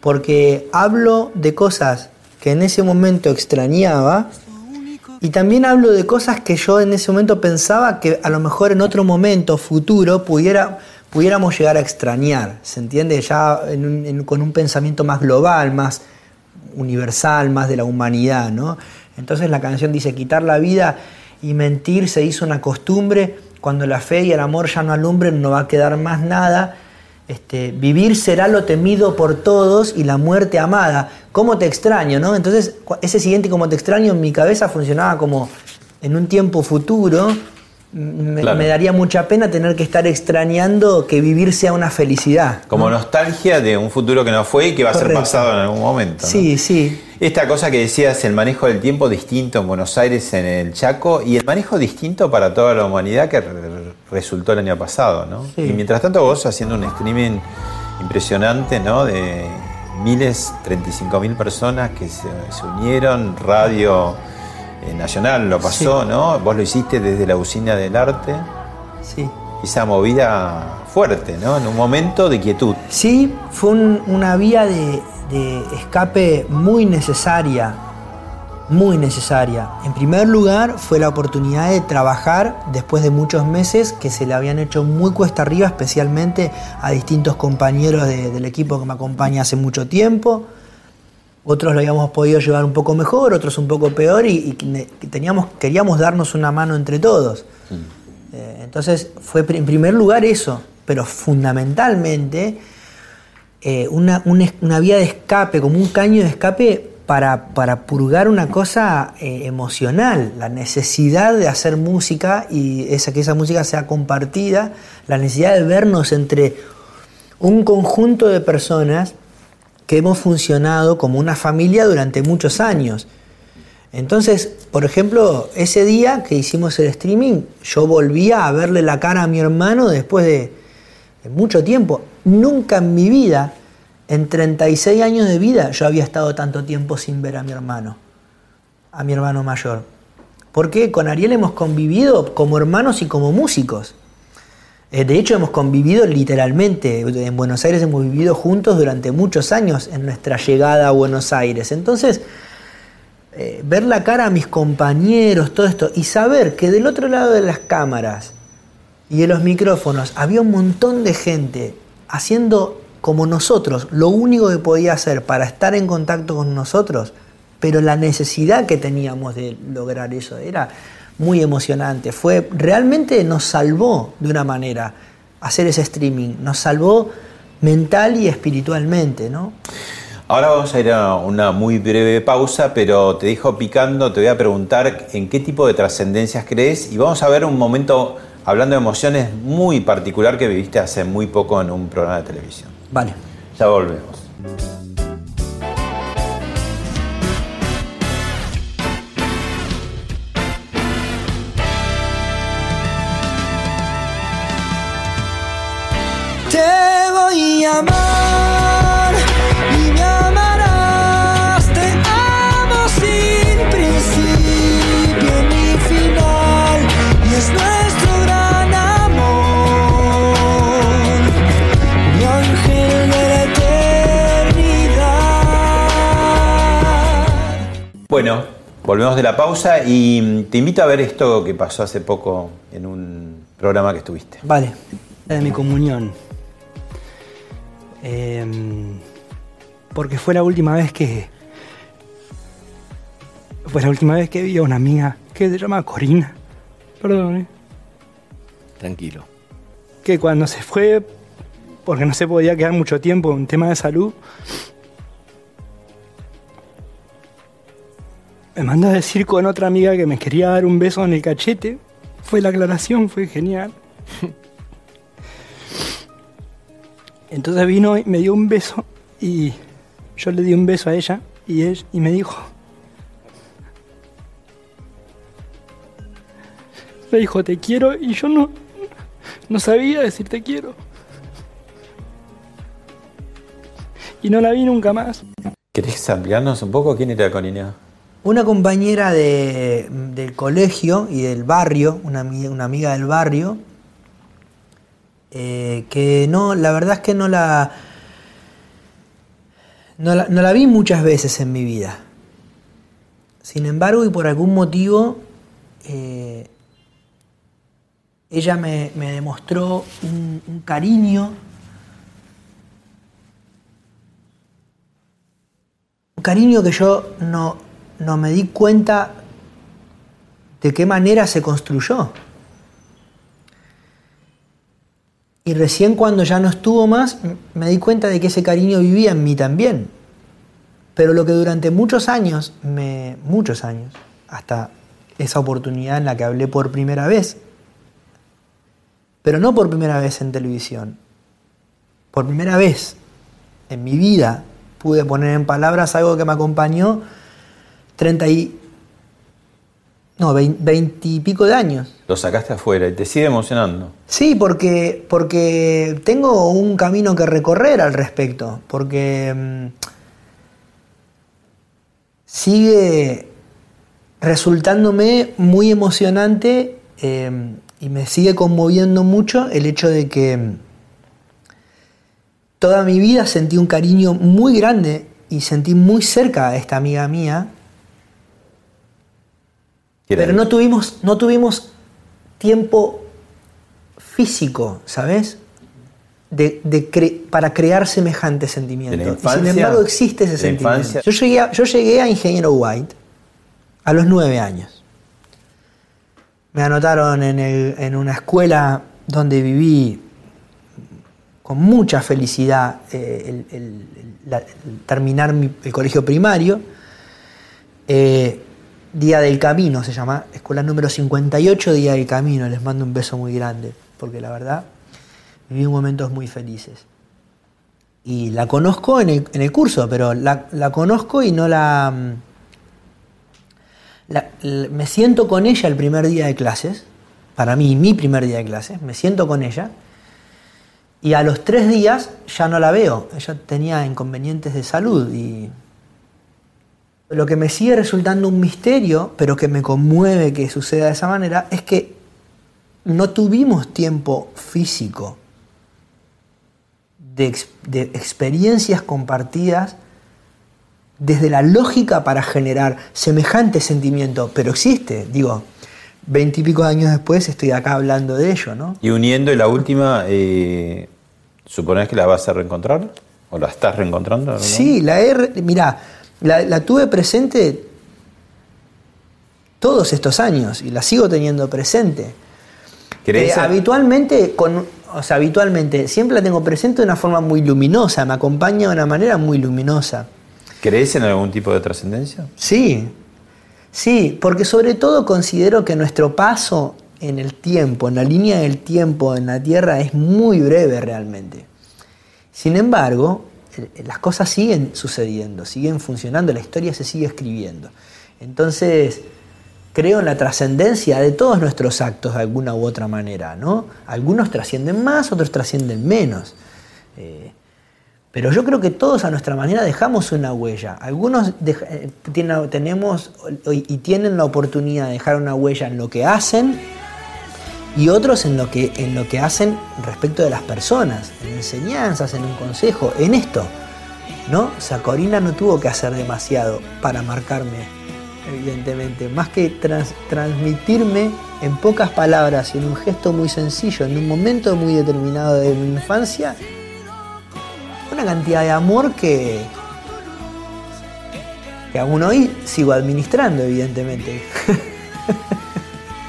porque hablo de cosas que en ese momento extrañaba y también hablo de cosas que yo en ese momento pensaba que a lo mejor en otro momento futuro pudiera, pudiéramos llegar a extrañar, ¿se entiende? Ya con un pensamiento más global, más universal, más de la humanidad, ¿no? Entonces la canción dice, quitar la vida y mentir se hizo una costumbre, cuando la fe y el amor ya no alumbren no va a quedar más nada, este, vivir será lo temido por todos y la muerte amada. ¿Cómo te extraño? ¿no? Entonces ese siguiente como te extraño en mi cabeza funcionaba como en un tiempo futuro. Me, Claro. me daría mucha pena tener que estar extrañando que vivir sea una felicidad. Como nostalgia de un futuro que no fue y que va a ser pasado en algún momento. ¿no? Sí, sí. Esta cosa que decías, el manejo del tiempo distinto en Buenos Aires, en el Chaco, y el manejo distinto para toda la humanidad que re- resultó el año pasado, ¿no? Sí. Y mientras tanto vos haciendo un streaming impresionante, ¿no? De miles, 35 mil personas que se, se unieron, radio nacional lo pasó, Sí. ¿no? Vos lo hiciste desde la usina del arte, Sí. esa movida fuerte, ¿no? En un momento de quietud. Sí, fue un- una vía de, de escape muy necesaria, muy necesaria. En primer lugar, fue la oportunidad de trabajar después de muchos meses que se le habían hecho muy cuesta arriba, especialmente a distintos compañeros de- del equipo que me acompaña hace mucho tiempo. Otros lo habíamos podido llevar un poco mejor, otros un poco peor y, teníamos, queríamos darnos una mano entre todos. Eh, entonces fue en primer lugar eso, pero fundamentalmente eh, una, una vía de escape, como un caño de escape para, para purgar una cosa eh, emocional, la necesidad de hacer música y esa, que esa música sea compartida, la necesidad de vernos entre un conjunto de personas que hemos funcionado como una familia durante muchos años. Entonces, por ejemplo, ese día que hicimos el streaming, yo volvía a verle la cara a mi hermano después de, de mucho tiempo. Nunca en mi vida, en 36 años de vida, yo había estado tanto tiempo sin ver a mi hermano, a mi hermano mayor. Porque con Ariel hemos convivido como hermanos y como músicos. Eh, De hecho, hemos convivido literalmente. En Buenos Aires hemos vivido juntos durante muchos años en nuestra llegada a Buenos Aires. Entonces, eh, ver la cara a mis compañeros, todo esto, y saber que del otro lado de las cámaras y de los micrófonos había un montón de gente haciendo como nosotros lo único que podía hacer para estar en contacto con nosotros, pero la necesidad que teníamos de lograr eso era muy emocionante. Fue realmente nos salvó de una manera hacer ese streaming, nos salvó mental y espiritualmente, ¿no? Ahora vamos a ir a una muy breve pausa, pero te dejo picando, te voy a preguntar en qué tipo de trascendencias crees y vamos a ver un momento, hablando de emociones, muy particular que viviste hace muy poco en un programa de televisión. Vale. Ya volvemos. Bueno, volvemos de la pausa y mm, te invito a ver esto que pasó hace poco en un programa que estuviste. Vale. La de mi comunión. Em, porque fue la última vez que. Fue la última vez que vi a una amiga que se llama Corina. Perdón, ¿eh? Tranquilo. Que cuando se fue, porque no se podía quedar mucho tiempo, un tema de salud, me mandó a decir con otra amiga que me quería dar un beso en el cachete. Fue la aclaración, fue genial. Entonces vino y me dio un beso y yo le di un beso a ella y, él, y me dijo, me dijo te quiero y yo no, no sabía decir te quiero. Y no la vi nunca más. ¿Querés ampliarnos un poco quién era Corina? Una compañera de, del colegio y del barrio, una, una amiga del barrio, eh, que no, la verdad es que no la, no la, no la vi muchas veces en mi vida. Sin embargo, y por algún motivo, eh, ella me, me demostró un, un cariño, un cariño que yo no, no me di cuenta de qué manera se construyó. Y recién cuando ya no estuvo más, me di cuenta de que ese cariño vivía en mí también. Pero lo que durante muchos años, me, muchos años, hasta esa oportunidad en la que hablé por primera vez, pero no por primera vez en televisión, por primera vez en mi vida pude poner en palabras algo que me acompañó 30 y... No, 20 y pico de años. Lo sacaste afuera y te sigue emocionando. Sí, porque, porque tengo un camino que recorrer al respecto, porque mm, sigue resultándome muy emocionante eh, y me sigue conmoviendo mucho el hecho de que mm, toda mi vida sentí un cariño muy grande y sentí muy cerca a esta amiga mía, pero no tuvimos, no tuvimos tiempo físico, ¿sabes? De, de cre- para crear semejante sentimiento. La Y sin infancia- embargo existe ese sentimiento. infancia- Yo llegué, a, yo llegué a Ingeniero White a los nueve años. Me anotaron en, el- en una escuela donde viví con mucha felicidad eh, el, el- el- la- el terminar mi- el colegio primario. Eh, Día del Camino se llama, escuela número 58, Día del Camino. Les mando un beso muy grande, porque la verdad viví momentos muy felices. Y la conozco en el, curso, pero la, conozco y no la, mm, Me siento con ella el primer día de clases, para mí, mi primer día de clases, me siento con ella. Y a los tres días ya no la veo. Ella tenía inconvenientes de salud y lo que me sigue resultando un misterio, pero que me conmueve que suceda de esa manera, es que no tuvimos tiempo físico de, ex- de experiencias compartidas desde la lógica para generar semejante sentimiento, pero existe, digo, veintipico años después estoy acá hablando de ello, ¿no? Y uniendo la última, eh, ¿suponés que la vas a reencontrar? ¿O la estás reencontrando? Sí, la he, mirá, la, la tuve presente todos estos años y la sigo teniendo presente. ¿Querés Eh, habitualmente, con, o sea, habitualmente, siempre la tengo presente de una forma muy luminosa, me acompaña de una manera muy luminosa. ¿Crees en algún tipo de trascendencia? Sí, sí, porque sobre todo considero que nuestro paso en el tiempo, en la línea del tiempo en la Tierra es muy breve realmente. Sin embargo, las cosas siguen sucediendo, siguen funcionando, la historia se sigue escribiendo. Entonces, creo en la trascendencia de todos nuestros actos de alguna u otra manera, ¿no? Algunos trascienden más, otros trascienden menos. Eh, pero yo creo que todos a nuestra manera dejamos una huella. Algunos eh, tenemos y tienen la oportunidad de dejar una huella en lo que hacen y otros en lo que, en lo que hacen respecto de las personas, en enseñanzas, en un consejo, en esto. ¿no? O sea, Corina no tuvo que hacer demasiado para marcarme, evidentemente. Más que trans- transmitirme en pocas palabras y en un gesto muy sencillo, en un momento muy determinado de mi infancia, una cantidad de amor que, que aún hoy sigo administrando, evidentemente.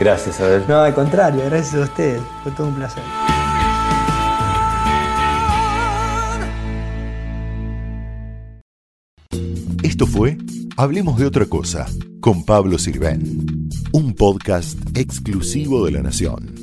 Gracias, Abel. No, al contrario, gracias a ustedes. Fue todo un placer. Esto fue Hablemos de otra cosa con Pablo Sirven, un podcast exclusivo de La Nación.